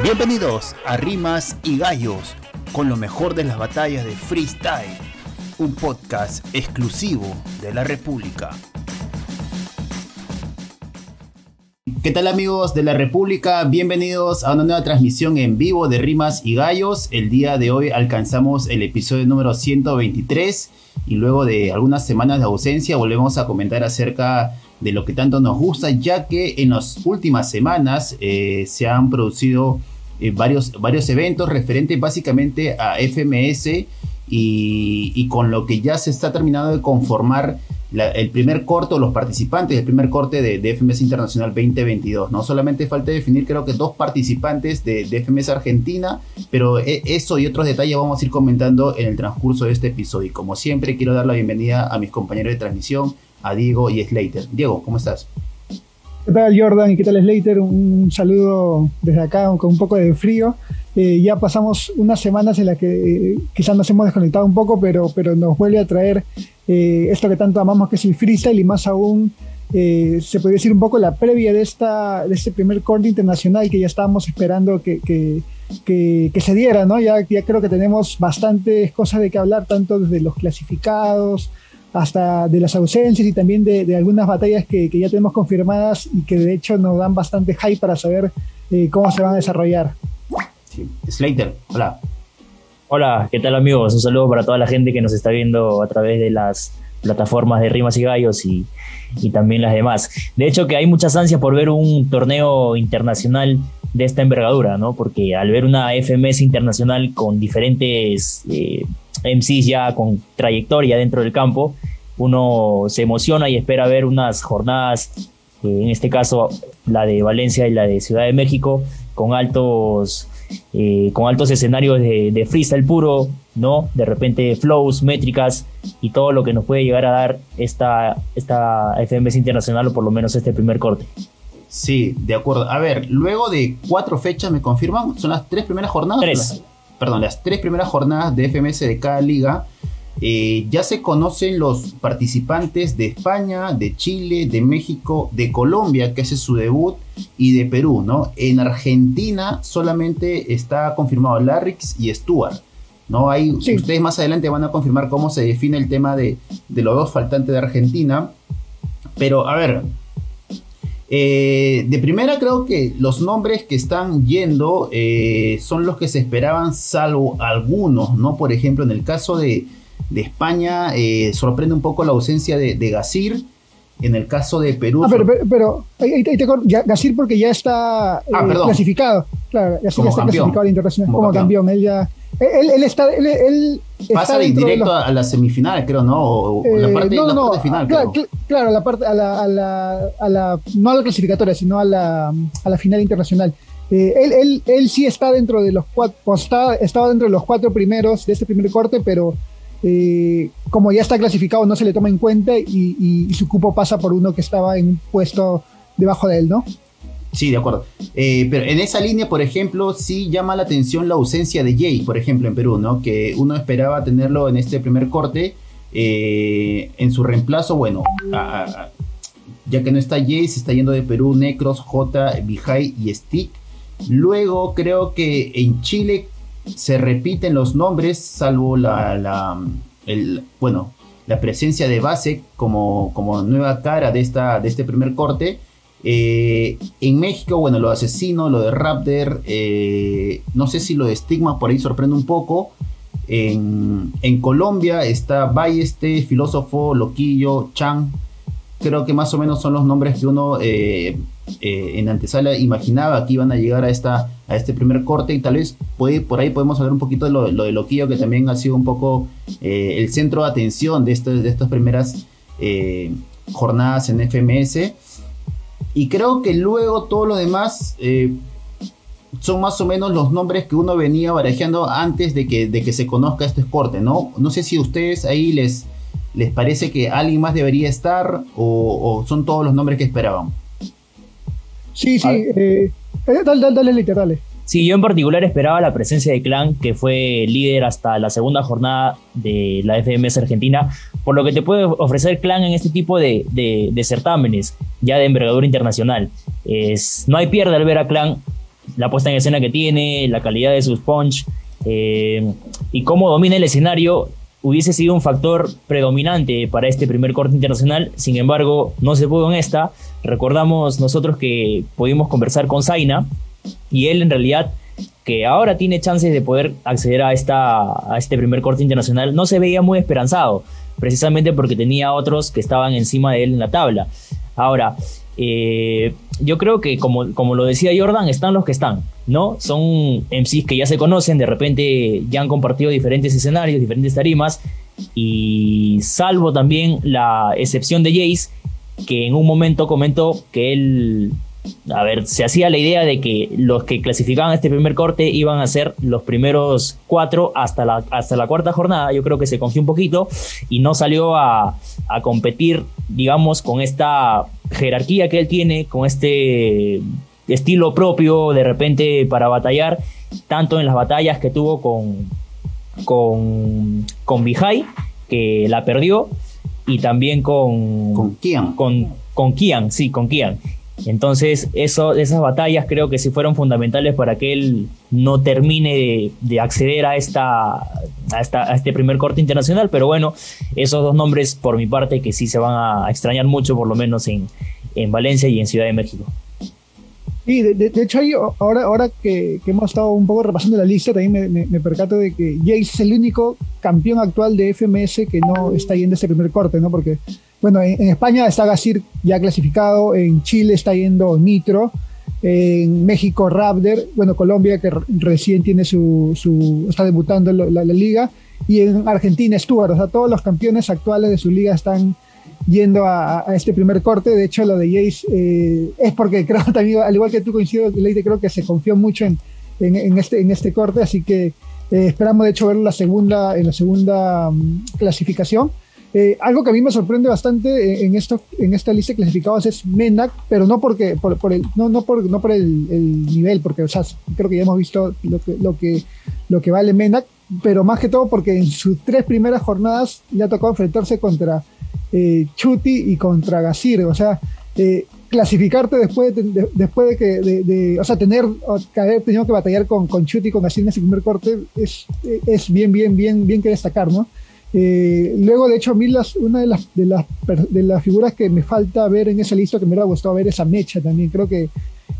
Bienvenidos a Rimas y Gallos, con lo mejor de las batallas de freestyle, un podcast exclusivo de la República. ¿Qué tal amigos de la República? Bienvenidos a una nueva transmisión en vivo de Rimas y Gallos. El día de hoy alcanzamos el episodio número 123 y luego de algunas semanas de ausencia volvemos a comentar acerca de lo que tanto nos gusta, ya que en las últimas semanas eh, se han producido eh, varios, varios eventos referentes básicamente a FMS y, con lo que ya se está terminando de conformar el primer corte o los participantes del primer corte de, FMS Internacional 2022. No solamente falta definir, creo que dos participantes de, FMS Argentina, pero e, eso y otros detalles vamos a ir comentando en el transcurso de este episodio. Y como siempre, quiero dar la bienvenida a mis compañeros de transmisión, a Diego y Slater. Diego, ¿cómo estás? ¿Qué tal Jordan y qué tal Slater? Un saludo desde acá con un poco de frío. Eh, ya pasamos unas semanas en las que eh, quizás nos hemos desconectado un poco, pero, pero nos vuelve a traer eh, esto que tanto amamos que es el freestyle y más aún se podría decir un poco la previa de, esta, de este primer corte internacional que ya estábamos esperando que, que, que, se diera, ¿no? Ya, ya creo que tenemos bastantes cosas de que hablar, tanto desde los clasificados, hasta de las ausencias y también de, de algunas batallas que, que, ya tenemos confirmadas y que de hecho nos dan bastante hype para saber cómo se van a desarrollar. Slater, hola. Hola, ¿qué tal amigos? Un saludo para toda la gente que nos está viendo a través de las plataformas de Rimas y Gallos y, también las demás. De hecho que hay muchas ansias por ver un torneo internacional de esta envergadura, ¿no? Porque al ver una FMS internacional con diferentes eh, MCs ya con trayectoria dentro del campo, uno se emociona y espera ver unas jornadas, eh, en este caso la de Valencia y la de Ciudad de México, con altos eh, con altos escenarios de, de, freestyle puro, ¿no? De repente flows, métricas y todo lo que nos puede llegar a dar esta, esta FMS internacional o por lo menos este primer corte. Sí, de acuerdo. A ver, luego de cuatro fechas, ¿me confirman? ¿Son las tres primeras jornadas? Tres. perdón, las tres primeras jornadas de FMS de cada liga. Eh, ya se conocen los participantes de España, de Chile, de México, de Colombia, que es su debut, y de Perú, ¿no? En Argentina solamente está confirmado Larrix y Stuart. ¿no? Hay, Ustedes más adelante van a confirmar cómo se define el tema de, los dos faltantes de Argentina. Pero, a ver, eh, de primera creo que los nombres que están yendo eh, son los que se esperaban, salvo algunos, ¿no? Por ejemplo, en el caso de, de España eh, sorprende un poco la ausencia de, de Gasir. En el caso de Perú. Ah, pero, pero, ahí, te, Gasir porque ya está ah, eh, clasificado. Claro, ya está clasificado al internacional como, campeón. Él ya. Él, él está. Él, él Pasa directo a la semifinal, creo, ¿no? O, la eh, parte, no, la parte final. Claro, claro, la parte, a la, a la, a la, no a la clasificatoria, sino a la, a la final internacional. Eh, él, él, él, sí está dentro de los cuatro, estaba, estaba dentro de los cuatro primeros de este primer corte, pero eh, como ya está clasificado no se le toma en cuenta y, su cupo pasa por uno que estaba en un puesto debajo de él, ¿no? Sí, de acuerdo. Eh, pero en esa línea, por ejemplo, sí llama la atención la ausencia de Jay, por ejemplo, en Perú, ¿no? Que uno esperaba tenerlo en este primer corte. Eh, en su reemplazo, bueno, ya que no está Jay, se está yendo de Perú Necros, J, Vijay y Stick. Luego creo que en Chile se repiten los nombres, salvo la, el, bueno, la presencia de base como, como nueva cara de, esta, de este primer corte. Eh, en México, bueno, lo de Asesino, lo de Raptor, eh, no sé si lo de Stigma por ahí sorprende un poco. En, Colombia está Balleste, Filósofo, Loquillo, Chan. Creo que más o menos son los nombres que uno eh, en antesala imaginaba que iban a llegar a, esta, a este primer corte y tal vez puede, por ahí podemos hablar un poquito de lo, de Loquillo que también ha sido un poco el centro de atención de, de estas primeras jornadas en FMS y creo que luego todo lo demás son más o menos los nombres que uno venía barajeando antes de que, de que se conozca este corte, ¿no? No sé si a ustedes ahí les, les parece que alguien más debería estar o, o son todos los nombres que esperaban. Sí, sí. Eh, eh, dale, dale, dale, Sí, yo en particular esperaba la presencia de Clan, que fue líder hasta la segunda jornada de la FMS Argentina, por lo que te puede ofrecer Clan en este tipo de, de, certámenes, ya de envergadura internacional. Es, no hay pierde al ver a Clan la puesta en escena que tiene, la calidad de sus punch eh, y cómo domina el escenario hubiese sido un factor predominante para este primer corte internacional, sin embargo no se pudo en esta. Recordamos nosotros que pudimos conversar con Zaina y él en realidad que ahora tiene chances de poder acceder a, esta, a este primer corte internacional, no se veía muy esperanzado, precisamente porque tenía otros que estaban encima de él en la tabla. Ahora, eh, yo creo que como, como lo decía Jordan, están los que están, ¿no? Son MCs que ya se conocen, de repente ya han compartido diferentes escenarios, diferentes tarimas, y salvo también la excepción de Jace, que en un momento comentó que él a ver, se hacía la idea de que los que clasificaban este primer corte iban a ser los primeros cuatro hasta la, hasta la cuarta jornada. Yo creo que se confió un poquito y no salió a, a competir, digamos, con esta jerarquía que él tiene, con este estilo propio de repente para batallar, tanto en las batallas que tuvo con, con, con Bihai, que la perdió, y también con... Con Kian. Con, con Kian, sí, con Kian. Entonces, esas batallas creo que sí fueron fundamentales para que él no termine de, acceder a, esta, a, este primer corte internacional. Pero bueno, esos dos nombres, por mi parte, que sí se van a extrañar mucho, por lo menos en, en Valencia y en Ciudad de México. Sí, de, hecho, ahora, ahora que, hemos estado un poco repasando la lista, también me, me, percato de que Jace es el único campeón actual de FMS que no está yendo ese primer corte, ¿no? Porque bueno, en, España está Gasir ya clasificado, en Chile está yendo Nitro, en México Raptor, bueno, Colombia que recién tiene su, su está debutando la, la, liga, y en Argentina Stuart, o sea, todos los campeones actuales de su liga están yendo a, este primer corte. De hecho, lo de Jace eh, es porque creo también, al igual que tú coincido, Leite, creo que se confió mucho en, en, este, en este corte, así que eh, esperamos de hecho ver la segunda, en la segunda um, clasificación. Eh, algo que a mí me sorprende bastante eh, en, esto, en esta lista de clasificados es Menak, pero no porque por, el, no, no por, no por el, nivel, porque o sea, creo que ya hemos visto lo que, lo que, lo que vale Menak, pero más que todo porque en sus tres primeras jornadas le ha tocado enfrentarse contra eh, Chuti y contra Gasir, o sea, clasificarte después de, después de que, de, o sea, tener, que haber tenido que batallar con, con Chuti y con Gasir en ese primer corte es, es bien, bien, bien, bien que destacar, ¿no? Eh, luego, de hecho, a mí una de las, de, las, de las figuras que me falta ver en esa lista, que me hubiera gustado ver, es a Mecha también. Creo que eh,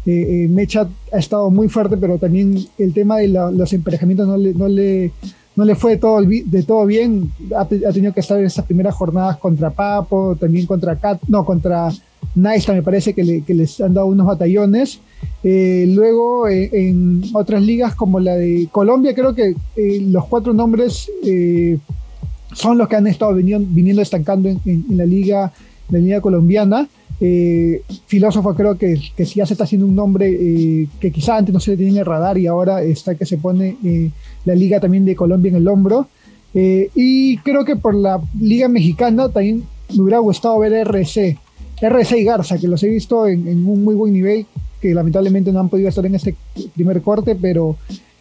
eh, Mecha ha estado muy fuerte, pero también el tema de los emparejamientos no le, no le, no le fue de todo, de todo bien. Ha, tenido que estar en esas primeras jornadas contra Papo, también contra Cat, no, contra Naista, me parece que, le, que, les han dado unos batallones. luego, en otras ligas como la de Colombia, creo que los cuatro nombres son los que han estado viniendo, viniendo estancando en, la liga, la liga colombiana. Eh, filósofo creo que, que ya se está haciendo un nombre eh, que quizá antes no se le tenía en el radar y ahora está que se pone eh, la liga también de Colombia en el hombro. y creo que por la liga mexicana también me hubiera gustado ver RC, RC y Garza, que los he visto en, en un muy buen nivel, que lamentablemente no han podido estar en este primer corte, pero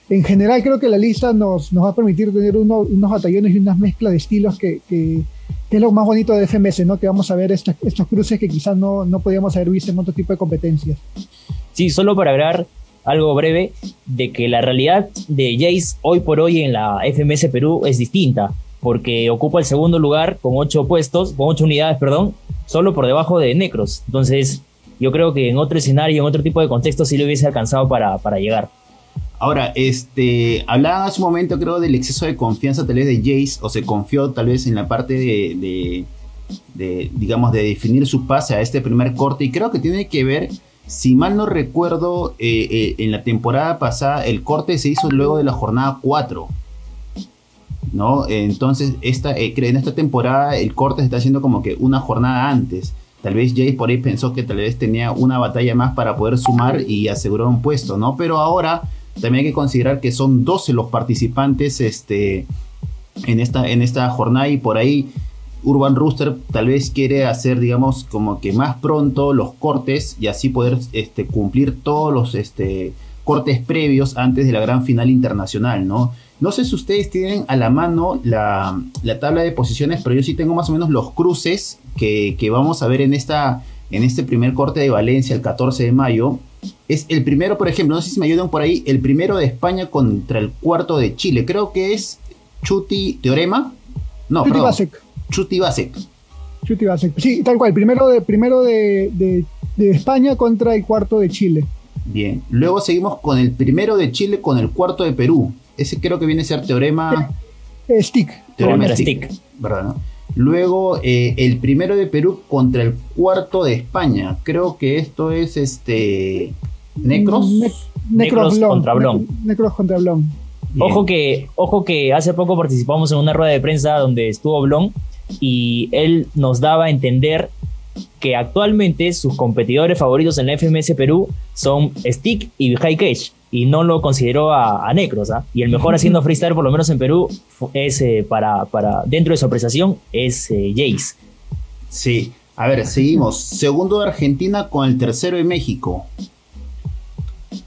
en general creo que la lista nos, va a permitir tener unos batallones y unas mezclas de estilos que, es lo más bonito de FMS, ¿no? Que vamos a ver estos, estos cruces que quizás no, podíamos haber visto en otro tipo de competencias. Sí, solo para agregar algo breve de que la realidad de Jace hoy por hoy en la FMS Perú es distinta, porque ocupa el segundo lugar con ocho puestos, con ocho unidades, perdón, solo por debajo de Necros. Entonces, yo creo que en otro escenario, en otro tipo de contexto, sí lo hubiese alcanzado para llegar. Ahora, este, hablaban hace un momento, creo, del exceso de confianza tal vez de Jace, o se confió tal vez en la parte de, digamos, de definir su pase a este primer corte, y creo que tiene que ver, si mal no recuerdo, eh, eh, en la temporada pasada el corte se hizo luego de la jornada 4. ¿No? Entonces, esta, eh, en esta temporada el corte se está haciendo como que una jornada antes. Tal vez Jace por ahí pensó que tal vez tenía una batalla más para poder sumar y asegurar un puesto, ¿no? Pero ahora también hay que considerar que son 12 los participantes este, en, esta, en esta jornada y por ahí Urban Rooster tal vez quiere hacer, digamos, como que más pronto los cortes y así poder este, cumplir todos los este, cortes previos antes de la gran final internacional, ¿no? No sé si ustedes tienen a la mano la, tabla de posiciones, pero yo sí tengo más o menos los cruces que, que vamos a ver en, esta, en este primer corte de Valencia el 14 de mayo es el primero, por ejemplo, no sé si me ayudan por ahí, el primero de España contra el cuarto de Chile. Creo que es Chuti Teorema. No, Chuti perdón. Basek. Chuti Basek. Chuti Basek. Sí, tal cual. Primero de, primero de, de- de España contra el cuarto de Chile. Bien. Luego seguimos con el primero de Chile con el cuarto de Perú. Ese creo que viene a ser Teorema. Eh, stick. Teorema Contra Stick, Stick. ¿Verdad, no? Luego eh, el primero de Perú contra el cuarto de España. Creo que esto es este. Necros. Ne- Necros Blon. contra Blon. Ne- Necros contra. Bien. Ojo que, ojo que hace poco participamos en una rueda de prensa donde estuvo Blon y él nos daba a entender que actualmente sus competidores favoritos en la FMS Perú son Stick y High Cage y no lo consideró a, a Necros. ¿ah? Y el mejor haciendo freestyle, por lo menos en Perú, es eh, para, para dentro de su apreciación, es eh, Jace. Sí. A ver, seguimos. Segundo de Argentina con el tercero de México.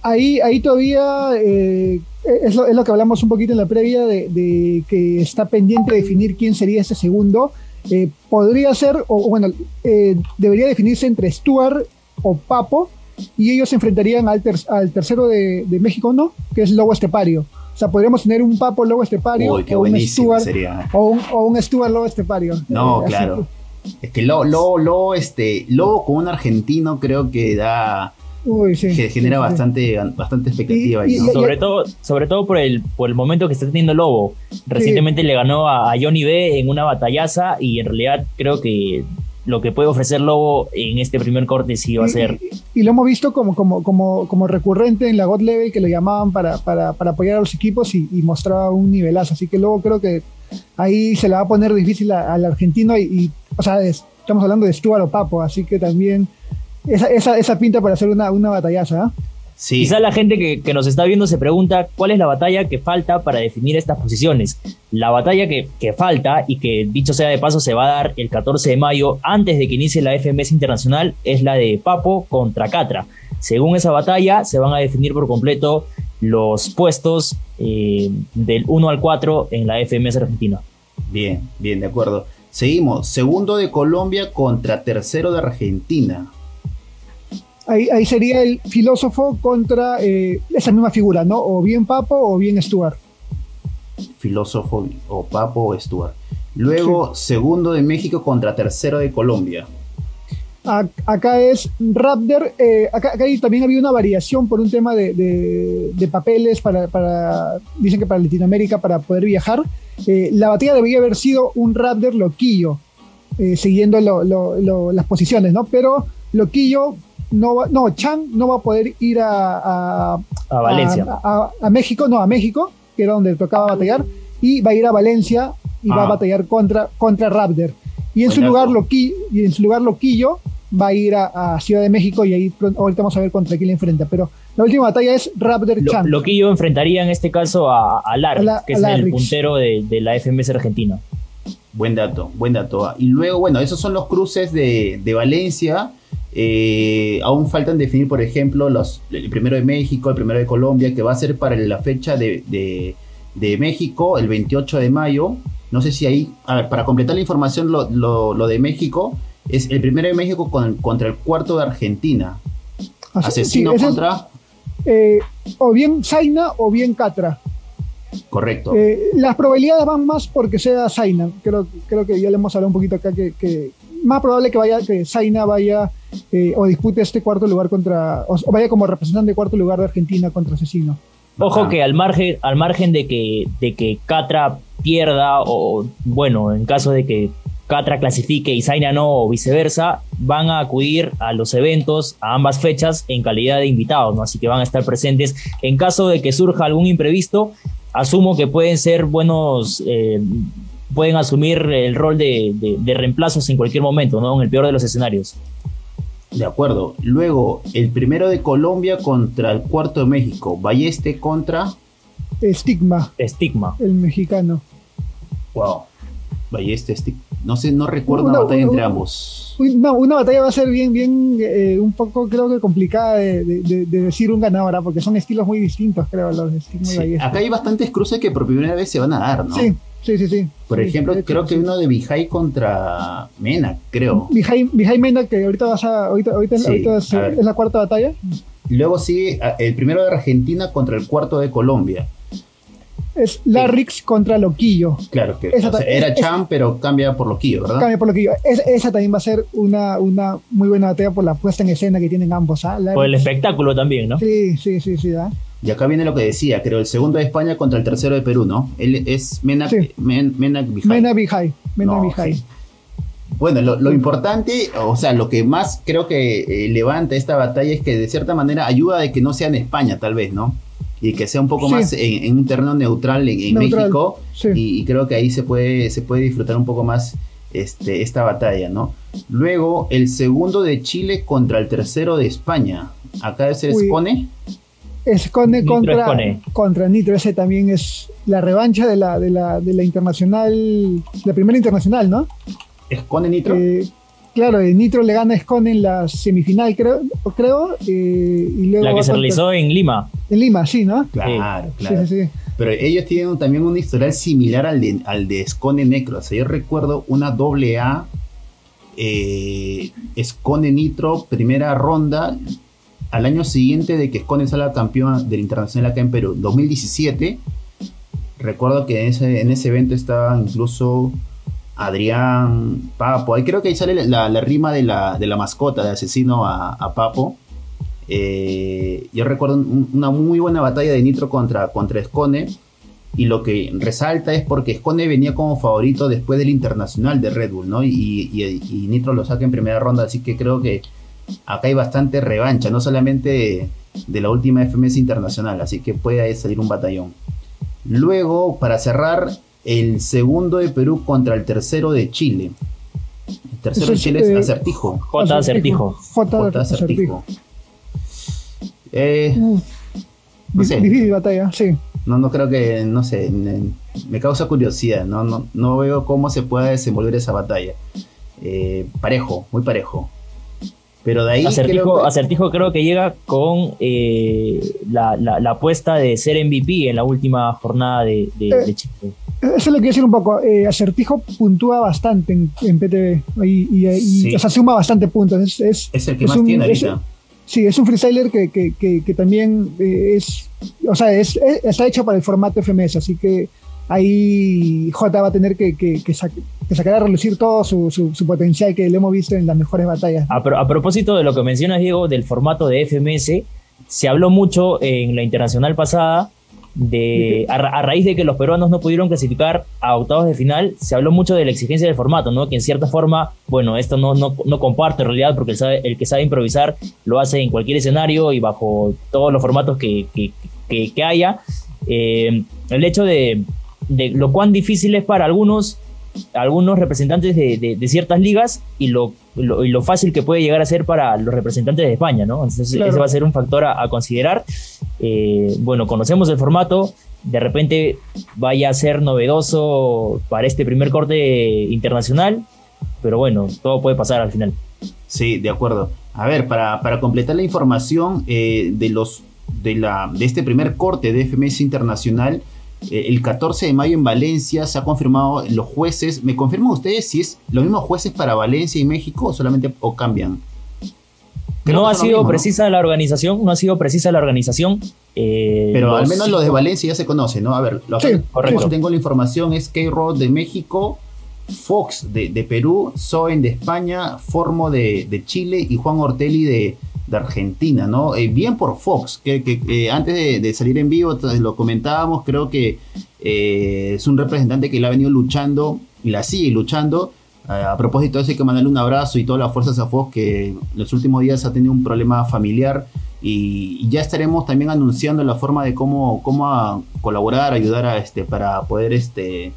Ahí, ahí todavía eh, es, lo, es lo que hablamos un poquito en la previa de, de que está pendiente de definir quién sería ese segundo. Eh, podría ser, o o bueno, eh, debería definirse entre Stuart o Papo, y ellos se enfrentarían al, ter- al tercero de, de México, ¿no? Que es Lobo Estepario. O sea, podríamos tener un Papo Lobo Estepario Uy, qué o, un buenísimo Stuart, sería. o, un, o un Stuart Lobo Estepario. No, Eh, así claro. Es que lo, lo, lo, este, Lobo con un argentino creo que da. uy, sí, que genera sí, sí. bastante, bastante expectativa ahí, Y- ¿no? y- Sobre todo, sobre todo por el, por el momento que está teniendo Lobo. Recientemente le ganó a, a Johnny B en una batallaza y en realidad creo que lo que puede ofrecer Lobo en este primer corte sí va a ser Y, y lo hemos visto como, como, como, como recurrente en la God Level que lo llamaban para, para, para apoyar a los equipos y, y mostraba un nivelazo. Así que luego creo que ahí se la va a poner difícil al argentino y, y, o sea, es- estamos hablando de Stuart o Papo, así que también esa, esa, esa pinta para hacer una, una batallaza. ¿ah? Sí, Quizá la gente que, que nos está viendo se pregunta cuál es la batalla que falta para definir estas posiciones. La batalla que, que falta y que dicho sea de paso se va a dar el 14 de mayo antes de que inicie la FMS Internacional es la de Papo contra Catra. Según esa batalla se van a definir por completo los puestos eh, del 1 al 4 en la FMS Argentina. bien, bien, de acuerdo. Seguimos. Segundo de Colombia contra tercero de Argentina. Ahí, ahí sería el filósofo contra eh, esa misma figura, ¿no? O bien Papo o bien Stuart. Filósofo o Papo o Stuart. Luego, segundo de México contra tercero de Colombia. Ac- Acá es Raptor. eh, acá, acá también había una variación por un tema de, de- de papeles para, para- Dicen que para Latinoamérica para poder viajar. Eh, la batalla debería haber sido un Raptor loquillo, eh, siguiendo lo- lo- lo- las posiciones, ¿no? Pero loquillo no va, no, Chan no va a poder ir a, a- A Valencia. a, a- a México, no, a México, que era donde tocaba batallar, y va a ir a Valencia y va a Ah. batallar contra, contra Raptor. Y en, su lugar, dato. Loqui- y en su lugar, Loquillo va a ir a, a Ciudad de México y ahí ahorita vamos a ver contra quién le enfrenta. Pero la última batalla es Raptor Lo, Chan. Loquillo enfrentaría en este caso a, a Larry, A la- que a es el puntero de, de la FMS Argentina. Buen dato, buen dato. Y luego, bueno, esos son los cruces de, de Valencia. Eh, aún faltan definir, por ejemplo, los, el primero de México, el primero de Colombia, que va a ser para la fecha de, de- de México, el 28 de mayo. No sé si ahí, a ver, para completar la información, lo, lo- lo de México es el primero de México con- contra el cuarto de Argentina. Así- Asesino sí, ese es, contra. eh, o bien Zaina o bien Catra. Correcto. Eh, las probabilidades van más porque sea Zaina. Creo, creo que ya le hemos hablado un poquito acá que, que más probable que vaya que Zaina vaya eh, o dispute este cuarto lugar contra o, o vaya como representante de cuarto lugar de Argentina contra Asesino. Ojo que al margen, al margen de que, de que Catra pierda, o bueno, en caso de que Catra clasifique y Zaina no, o viceversa, van a acudir a los eventos, a ambas fechas, en calidad de invitados, ¿no? Así que van a estar presentes. En caso de que surja algún imprevisto, asumo que pueden ser buenos, eh, pueden asumir el rol de, de- de reemplazos en cualquier momento, ¿no? En el peor de los escenarios. De acuerdo. Luego, el primero de Colombia contra el cuarto de México. Balleste contra. Estigma, Estigma. el mexicano. Wow. Balleste, este. No sé, no recuerdo Una- una batalla una- entre ambos. Uy, No, una batalla va a ser bien, bien, eh, un poco creo que complicada de, de- de- de decir un ganador, ¿ah? porque son estilos muy distintos, creo, los de Stigma y Sí, Ballesta. Acá hay bastantes cruces que por primera vez se van a dar, ¿no? Sí, sí, sí, sí. Por Sí, ejemplo, creo que sí. uno de Vijay contra Mena, creo. Vijay Vijay Mena, que ahorita vas a, ahorita, ahorita, Sí, ahorita es, a ver. es la cuarta batalla. Luego sigue ah, el primero de Argentina contra el cuarto de Colombia. Es Larrix contra Loquillo. Claro, que Esa o sea, ta- era es- Cham, pero cambia por Loquillo, ¿verdad? Cambia por Loquillo. Es- esa también va a ser una, una muy buena batalla por la puesta en escena que tienen ambos. ¿ah? Por el espectáculo también, ¿no? Sí, sí, sí, sí. ¿ah? Y acá viene lo que decía, creo, el segundo de España contra el tercero de Perú, ¿no? Él es Menak, Sí. Men-. Mena Bihai. Mena No, Bihai. sí. Bueno, lo, lo importante, o sea, lo que más creo que eh, levanta esta batalla es que de cierta manera ayuda de que no sea en España, tal vez, ¿no? Y que sea un poco Sí. más en, en un terreno neutral en, en Neutral, México. Y, y creo que ahí se puede, se puede disfrutar un poco más este, esta batalla, ¿no? Luego, el segundo de Chile contra el tercero de España. Acá ser Uy. Escone. Escone Nitro contra, Escone. contra Nitro. Ese también es la revancha de la, de la, de la internacional, la primera internacional, ¿no? Escone Nitro. Eh, claro, eh, Nitro le gana a Escone en la semifinal, creo, creo eh, y luego La que se contra- realizó en Lima. en Lima, sí, ¿no? claro, Sí, claro. sí, sí. Pero ellos tienen también un historial similar al de, al de Scone Necro. O sea, yo recuerdo una doble A, eh, Scone Nitro, primera ronda, al año siguiente de que Scone salga campeón del Internacional acá en Perú, 2017. Recuerdo que en ese, en ese evento estaba incluso Adrián, Papo. Ahí creo que ahí sale la, la rima de la, de la mascota de asesino a, Papo. Eh, yo recuerdo un- una muy buena batalla de Nitro contra, contra Scone. Y lo que resalta es porque Scone venía como favorito después del internacional de Red Bull, ¿no? Y Nitro lo saca en primera ronda, así que creo que acá hay bastante revancha, no solamente de la última FMS internacional, así que puede ahí salir un batallón. Luego, para cerrar, el segundo de Perú contra el tercero de Chile. El tercero de Chile es Acertijo. J. Acertijo. J. Acertijo. Eh, No sé. Difícil batalla, sí. no, no creo que, no sé, me, me causa curiosidad, no, no, no veo cómo se pueda desenvolver esa batalla. Eh, parejo, muy parejo. Pero de ahí Acertijo, creo que- Acertijo creo que llega con eh, la, la, la apuesta de ser MVP en la última jornada de, de, Eh, de Chile. Eso es lo que quiero decir un poco. Eh, Acertijo puntúa bastante en, en PTV y, y- y- Sí. o sea, suma bastante puntos. Es, es- es el que es más un- tiene ahorita. sí, es un freestyler que, que, que, que también eh, es, o sea, es, es- está hecho para el formato FMS, así que ahí J va a tener que, que, que sac- que sacar a relucir todo su, su, su potencial que le hemos visto en las mejores batallas. A, pro- a propósito de lo que mencionas, Diego, del formato de FMS, se habló mucho en la internacional pasada de a, ra- a raíz de que los peruanos no pudieron clasificar a octavos de final, se habló mucho de la exigencia del formato, ¿no? Que en cierta forma, bueno, esto no, no, no comparto en realidad porque el, sabe- el que sabe improvisar lo hace en cualquier escenario y bajo todos los formatos que haya. Eh, el hecho de, de lo cuán difícil es para algunos algunos representantes de, de- de ciertas ligas y lo, lo- y lo fácil que puede llegar a ser para los representantes de España, ¿no? Entonces Claro. ese va a ser un factor a, a considerar. Eh, bueno, conocemos el formato, de repente vaya a ser novedoso para este primer corte internacional, pero bueno, todo puede pasar al final. Sí, de acuerdo. A ver, para, para completar la información eh, de los de la de este primer corte de FMS Internacional, el 14 de mayo en Valencia se ha confirmado los jueces. ¿Me confirman ustedes si es los mismos jueces para Valencia y México o solamente o cambian? Creo no ha sido mismo, ¿no? precisa la organización, no ha sido precisa la organización. eh, Pero al menos los de Valencia ya se conocen, ¿no? A ver, lo Sí, que correcto. tengo la información es K-Rod de México, Fox de, de Perú, Soen de España, Formo de, de Chile y Juan Ortelli de, de Argentina, ¿no? Eh, bien por Fox, que, antes de, salir en vivo lo comentábamos, creo que eh, es un representante que la ha venido luchando y la sigue luchando. Eh, a propósito de hay que mandarle un abrazo y todas las fuerzas a Fox que en los últimos días ha tenido un problema familiar y, ya estaremos también anunciando la forma de cómo, cómo colaborar, ayudar a este para poder este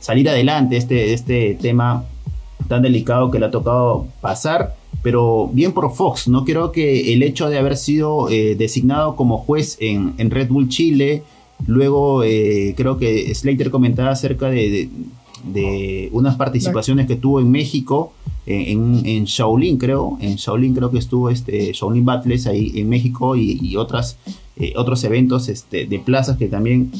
salir adelante este, este tema tan delicado que le ha tocado pasar. Pero bien por Fox, no creo que el hecho de haber sido eh, designado como juez en, en Red Bull Chile, luego eh, creo que Slater comentaba acerca de, de- unas participaciones que tuvo en México, en, en Shaolin creo, en Shaolin creo que estuvo este Shaolin Battles ahí en México y, y otras, eh, otros eventos este, de plazas que también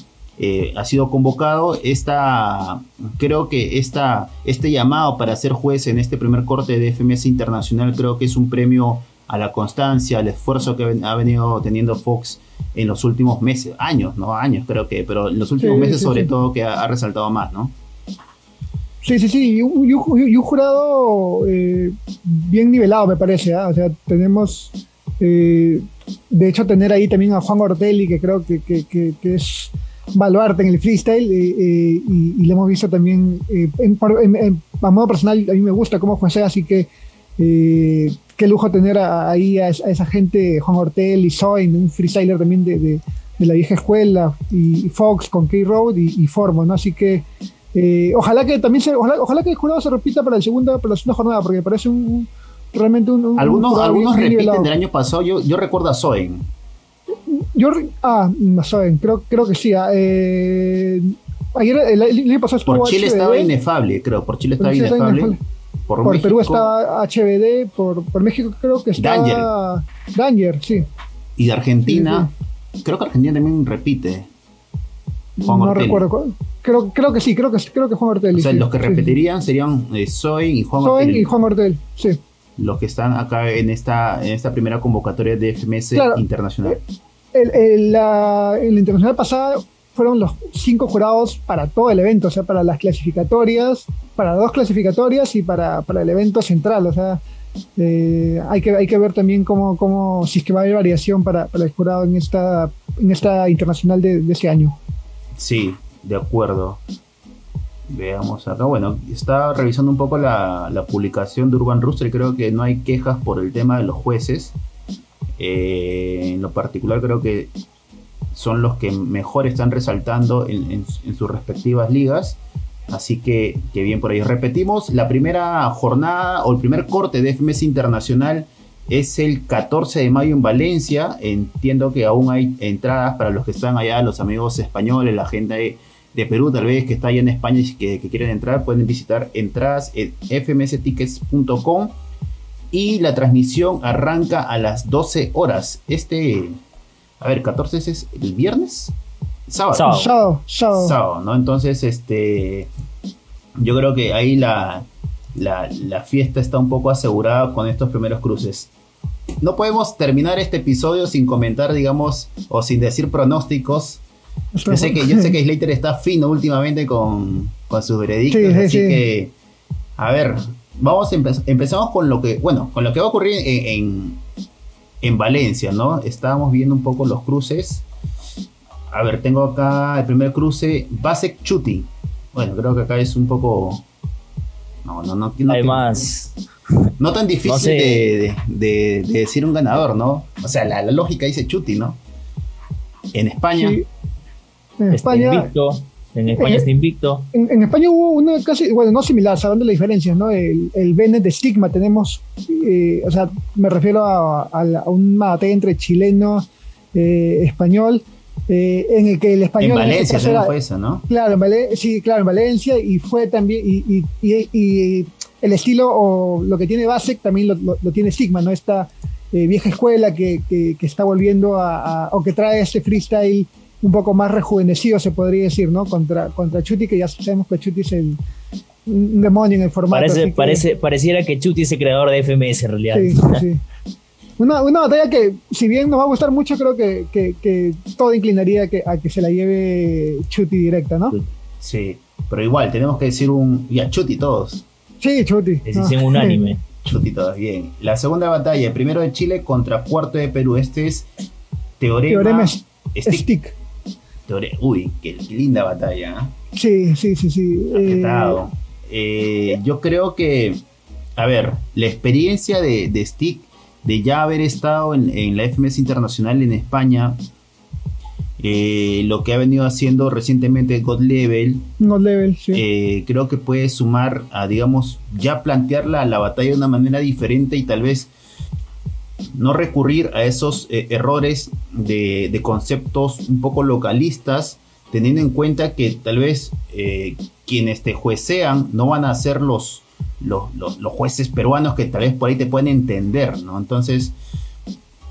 eh, ha sido convocado. Esta, creo que esta, este llamado para ser juez en este primer corte de FMS Internacional creo que es un premio a la constancia, al esfuerzo que ha venido teniendo Fox en los últimos meses, años, no años creo que, pero en los últimos meses sobre todo que ha, resaltado más, ¿no? Sí, sí, sí, y un, jurado eh, bien nivelado me parece, ¿ah? o sea, tenemos, eh, de hecho, tener ahí también a Juan Ortelli, que creo que, que, que, es baluarte en el freestyle, eh, y, y, lo hemos visto también, en, a modo personal, a mí me gusta cómo juega, así que qué lujo tener ahí a, esa gente, Juan Ortel y Soin, un freestyler también de, la vieja escuela, y, Fox con K-Road y, Formo, ¿no? Así que eh, ojalá que también se, ojalá, que el jurado se repita para, el segunda, para la segunda jornada, porque me parece un, realmente un... algunos algunos repiten del año pasado, yo, yo recuerdo a Soin. Yo, ah, Soin, creo, creo que sí. Ah, eh, ayer, el, año pasado Por Chile estaba inefable, creo, por Chile estaba inefable. Por, Perú está HBD, por, por, México creo que está Danger. Danger, sí. Y de Argentina, creo que Argentina también repite. Juan no recuerdo. Creo, creo que sí, creo que, creo que Juan Ortel. O sea, los que repetirían serían eh, Soy y Juan Soy y Juan Ortel, sí. Los que están acá en esta, en esta primera convocatoria de FMS internacional. La, en la internacional pasada fueron los cinco jurados para todo el evento, o sea, para las clasificatorias, para dos clasificatorias y para, el evento central. O sea, eh, hay, que, hay que ver también cómo, cómo, si es que va a haber variación para, el jurado en esta, en esta internacional de, ese año. Sí, de acuerdo. Veamos acá. Bueno, está revisando un poco la, publicación de Urban Rooster creo que no hay quejas por el tema de los jueces. Eh, en lo particular creo que son los que mejor están resaltando en, sus respectivas ligas. Así que, que, bien por ahí. Repetimos, la primera jornada o el primer corte de FMS Internacional es el 14 de mayo en Valencia. Entiendo que aún hay entradas para los que están allá, los amigos españoles, la gente de, Perú tal vez que está allá en España y que, que quieren entrar, pueden visitar entradas en fmstickets.com y la transmisión arranca a las 12 horas. Este a ver, 14 es el viernes. Sábado. Sábado. Sábado. ¿no? Entonces, este. Yo creo que ahí la, la, fiesta está un poco asegurada con estos primeros cruces. No podemos terminar este episodio sin comentar, digamos, o sin decir pronósticos. Yo sé que, yo sé que Slater está fino últimamente con, con sus veredictos, así que, a ver, vamos empezamos con lo que, bueno, con lo que va a ocurrir en, en Valencia, ¿no? Estábamos viendo un poco los cruces. A ver, tengo acá el primer cruce, Basek Chuti. Bueno, creo que acá es un poco. No, no, no. no Además. No tan difícil de, decir un ganador, ¿no? O sea, la, lógica dice Chuti, ¿no? En España. En este, España. En España está invicto. En, España hubo una casi, bueno, no similar, sabiendo la diferencia, ¿no? El, el Bennett de Stigma tenemos, eh, o sea, me refiero a, un mate entre chileno, eh, español, eh, en el que el español. En Valencia fue eso, ¿no? Claro, en sí, claro, en Valencia y fue también, y, y, el estilo o lo que tiene Basek también lo, lo, tiene Sigma, ¿no? Esta vieja escuela que, que, que está volviendo a, a, o que trae ese freestyle un poco más rejuvenecido, se podría decir, ¿no? Contra, contra Chuti, que ya sabemos que Chuti es el, un demonio en el formato. Parece, parece, pareciera que Chuti es el creador de FMS en realidad. Sí, sí. Una, una, batalla que, si bien nos va a gustar mucho, creo que, que, todo inclinaría que, a que se la lleve Chuti directa, ¿no? Sí, pero igual, tenemos que decir un. Ya, Chuti todos. Sí, Chuti. Decisión unánime. Chuti todos, bien. La segunda batalla, primero de Chile contra cuarto de Perú. Este es Teorema, Teorema Stick. Uy, qué, linda batalla. ¿eh? Sí, sí, sí, sí. Eh, eh, yo creo que, a ver, la experiencia de, Stick, de ya haber estado en, la FMS Internacional en España, lo que ha venido haciendo recientemente God Level, God Level sí. creo que puede sumar a, digamos, ya plantear la, la batalla de una manera diferente y tal vez no recurrir a esos eh, errores de, conceptos un poco localistas, teniendo en cuenta que tal vez eh, quienes te juecean no van a ser los, los, jueces peruanos que tal vez por ahí te pueden entender, ¿no? Entonces,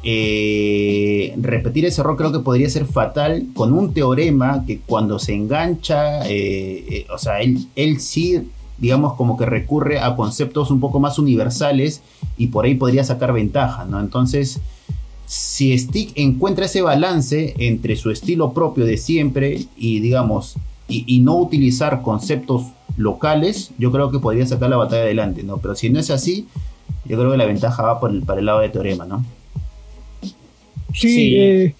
eh, repetir ese error creo que podría ser fatal con un teorema que cuando se engancha, o sea, él, él sí digamos, como que recurre a conceptos un poco más universales y por ahí podría sacar ventaja, ¿no? Entonces, si Stick encuentra ese balance entre su estilo propio de siempre y, digamos, y, no utilizar conceptos locales, yo creo que podría sacar la batalla adelante, ¿no? Pero si no es así, yo creo que la ventaja va por el, para el lado de Teorema, ¿no? Sí, eh,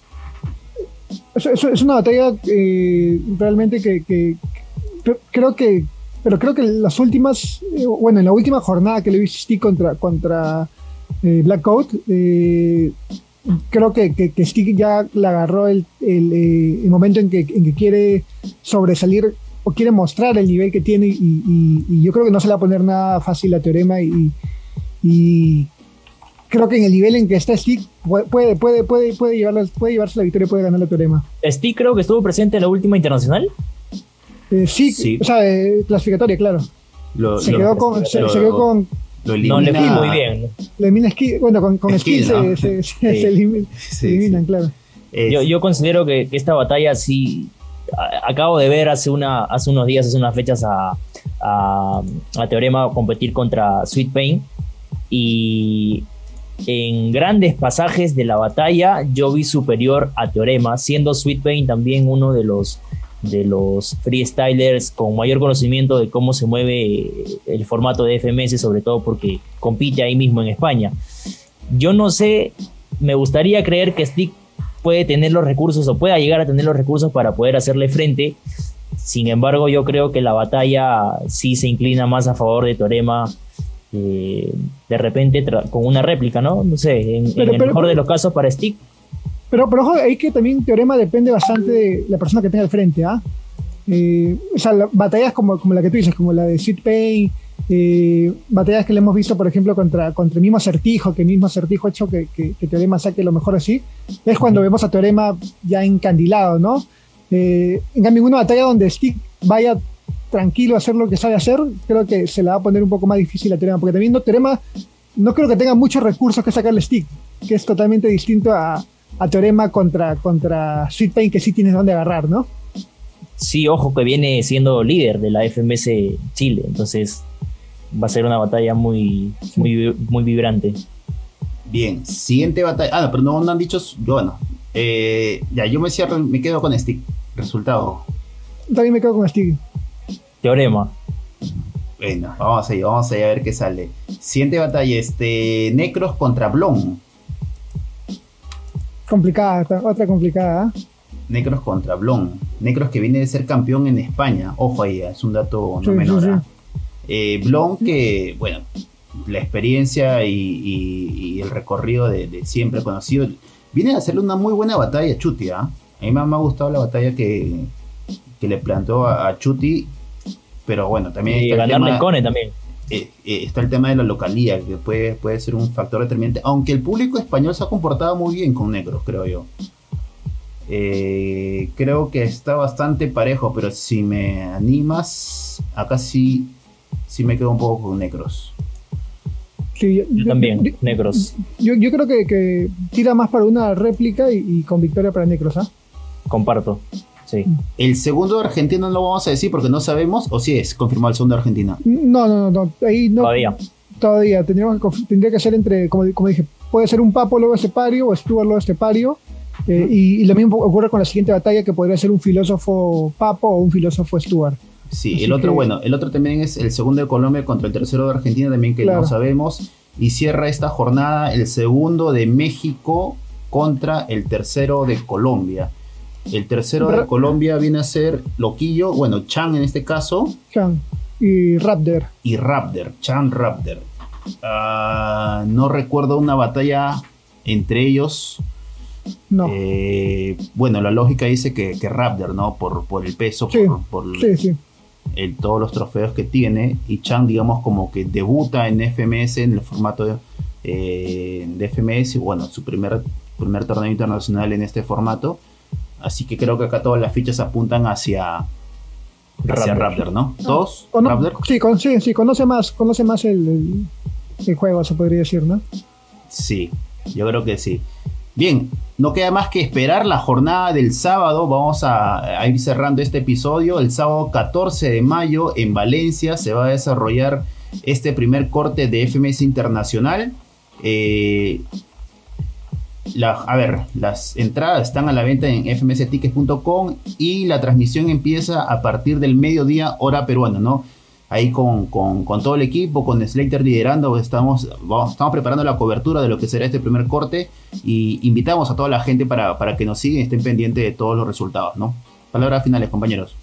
es, una batalla eh, realmente que, creo que, pero creo que las últimas, eh, bueno, en la última jornada que le vi contra, contra Black Coat, creo que, que, Stick ya le agarró el, el, momento en que, quiere sobresalir o quiere mostrar el nivel que tiene y, yo creo que no se le va a poner nada fácil a Teorema y, creo que en el nivel en que está Stick puede, puede, puede, puede, puede llevarse la victoria, puede ganar la teorema. Stick creo que estuvo presente en la última internacional. Eh, sí, o sea, eh, clasificatoria, claro. se, quedó con, se, quedó con. no le fui muy bien. Le elimina bueno, con, con skill, se, se, eliminan, claro. Yo, yo, considero que, que, esta batalla sí. acabo de ver hace, una, hace unos días, hace unas fechas a, a, a Teorema competir contra Sweet Pain. Y en grandes pasajes de la batalla yo vi superior a Teorema, siendo Sweet Pain también uno de los, de los freestylers con mayor conocimiento de cómo se mueve el formato de FMS, sobre todo porque compite ahí mismo en España. Yo no sé, me gustaría creer que Stick puede tener los recursos o pueda llegar a tener los recursos para poder hacerle frente. Sin embargo, yo creo que la batalla sí se inclina más a favor de Teorema eh, de repente con una réplica, ¿no? No sé, en, el mejor de los casos para Stick. Pero, pero ojo, ahí que también teorema depende bastante de la persona que tenga al frente, ¿ah? Eh, o sea, batallas como, como la que tú dices, como la de Sweet Pain, eh, batallas que le hemos visto, por ejemplo, contra, contra el mismo acertijo, que el mismo acertijo ha hecho que, que, Teorema saque lo mejor así, es cuando vemos a Teorema ya encandilado, ¿no? en cambio, en una batalla donde Stick vaya tranquilo a hacer lo que sabe hacer, creo que se le va a poner un poco más difícil a Teorema, porque también no, Teorema no creo que tenga muchos recursos que sacarle stick, que es totalmente distinto a, a Teorema contra, contra Sweet Pain, que sí tienes donde agarrar, ¿no? Sí, ojo que viene siendo líder de la FMS Chile, entonces va a ser una batalla muy, muy, muy vibrante. Bien, siguiente batalla. Ah, no, pero no, han dicho. Yo, bueno, eh, ya, yo me cierro, me quedo con Stick. Resultado. También me quedo con Stick. Teorema. Bueno, vamos a ir, vamos a, ir a ver qué sale. Siguiente batalla, este. Necros contra Blon. Complicada, otra complicada. ¿eh? Necros contra Blon. Necros que viene de ser campeón en España. Ojo ahí, es un dato no menor. ¿ah? Eh, Blon que, bueno, la experiencia y, el recorrido de, siempre conocido. Viene a hacerle una muy buena batalla a Chuti. ¿ah? A mí me, ha gustado la batalla que, que le plantó a, a Chuti pero bueno, también está, el tema, Cone también. Eh, eh, está el tema de la localía, que puede, puede ser un factor determinante, aunque el público español se ha comportado muy bien con negros, creo yo. Eh, creo que está bastante parejo, pero si me animas, acá sí, sí me quedo un poco con negros. Sí, yo, también, negros. Yo, creo que, tira más para una réplica y, con victoria para negros, ¿ah? Comparto. El segundo de Argentina no lo vamos a decir porque no sabemos, o si es confirmado el segundo de Argentina. No, no, no, ahí no. Todavía. Todavía, tendría que ser entre, como, como dije, puede ser un Papo luego Estepario o Stuart luego Estepario. Eh, y, lo mismo ocurre con la siguiente batalla que podría ser un filósofo Papo o un filósofo Stuart. Sí, el otro, bueno, el otro también es el segundo de Colombia contra el tercero de Argentina, también que no sabemos. Y cierra esta jornada el segundo de México contra el tercero de Colombia. El tercero de Colombia viene a ser Loquillo, bueno, Chan en este caso. Chan. Y Raptor. Y Raptor, Chan Raptor. Ah, no recuerdo una batalla entre ellos. No. Eh, bueno, la lógica dice que, que Raptor, ¿no? Por, por el peso, por, El, todos los trofeos que tiene. Y Chan, digamos, como que debuta en FMS, en el formato de, eh, de FMS. Bueno, su primer, primer torneo internacional en este formato. Así que creo que acá todas las fichas apuntan hacia, Raptor, ¿no? ¿Todos? ¿Raptor? Sí, sí, conoce más, conoce más el, juego, se podría decir, ¿no? Sí, yo creo que sí. Bien, no queda más que esperar la jornada del sábado. Vamos a, ir cerrando este episodio. El sábado 14 de mayo en Valencia se va a desarrollar este primer corte de FMS Internacional. Eh, a ver, las entradas están a la venta en fmstickets.com y la transmisión empieza a partir del mediodía hora peruana, ¿no? ahí con, todo el equipo, con Slater liderando, estamos, estamos preparando la cobertura de lo que será este primer corte y invitamos a toda la gente para, para que nos sigan y estén pendientes de todos los resultados, ¿no? Palabras finales, compañeros.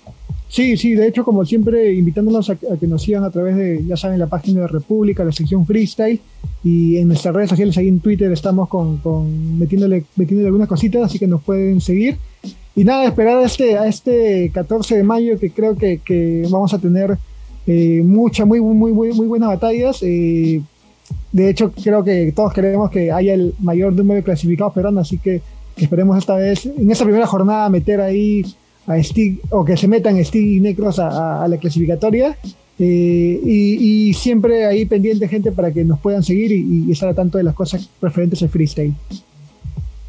Sí, sí, de hecho, como siempre, invitándonos a, que nos sigan a través de, ya saben, la página de República, la sección Freestyle, y en nuestras redes sociales, ahí en Twitter, estamos con, con metiéndole, metiéndole algunas cositas, así que nos pueden seguir. Y nada, esperar a este, a este 14 de mayo, que creo que, que vamos a tener eh, muchas, muy, muy, muy, muy buenas batallas. Eh, de hecho, creo que todos queremos que haya el mayor número de clasificados peruanos, así que, esperemos esta vez, en esta primera jornada, meter ahí a Stig, o que se metan Stig y Necros a, la clasificatoria. Eh, y, siempre ahí pendiente gente para que nos puedan seguir y, estar a tanto de las cosas referentes al freestyle.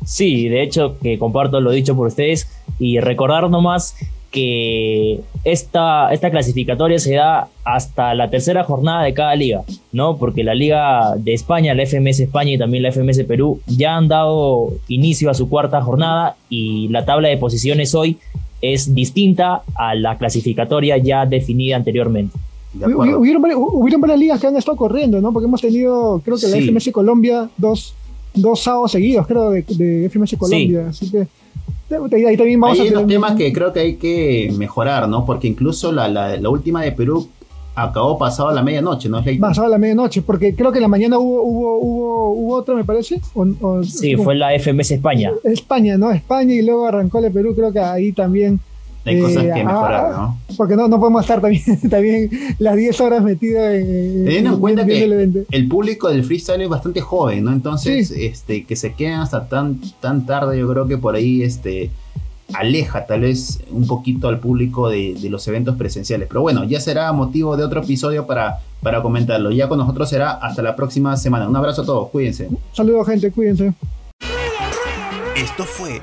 Sí, de hecho que comparto lo dicho por ustedes y recordar nomás que esta, esta clasificatoria se da hasta la tercera jornada de cada liga, ¿no? Porque la Liga de España, la FMS España y también la FMS Perú ya han dado inicio a su cuarta jornada y la tabla de posiciones hoy es distinta a la clasificatoria ya definida anteriormente. Hubieron, varias ligas que han estado corriendo, ¿no? Porque hemos tenido, creo que la FMS Colombia, dos, dos sábados seguidos, creo, de, de FMS Colombia. Así que Ahí también vamos hay unos temas que creo que hay que mejorar, ¿no? Porque incluso la, la, última de Perú acabó pasado a la medianoche, ¿no? Pasado a la medianoche, porque creo que en la mañana hubo, hubo, hubo, hubo otra, me parece. sí, fue la FMS España. España, ¿no? España y luego arrancó la Perú, creo que ahí también hay cosas que mejorar, ¿no? Porque no, no podemos estar también, también las 10 horas metidas en. Teniendo en cuenta que el, público del freestyle es bastante joven, ¿no? Entonces, este, que se queden hasta tan, tan tarde, yo creo que por ahí este, aleja tal vez un poquito al público de, los eventos presenciales. Pero bueno, ya será motivo de otro episodio para, para comentarlo. Ya con nosotros será hasta la próxima semana. Un abrazo a todos, cuídense. Saludos, gente, cuídense. Esto fue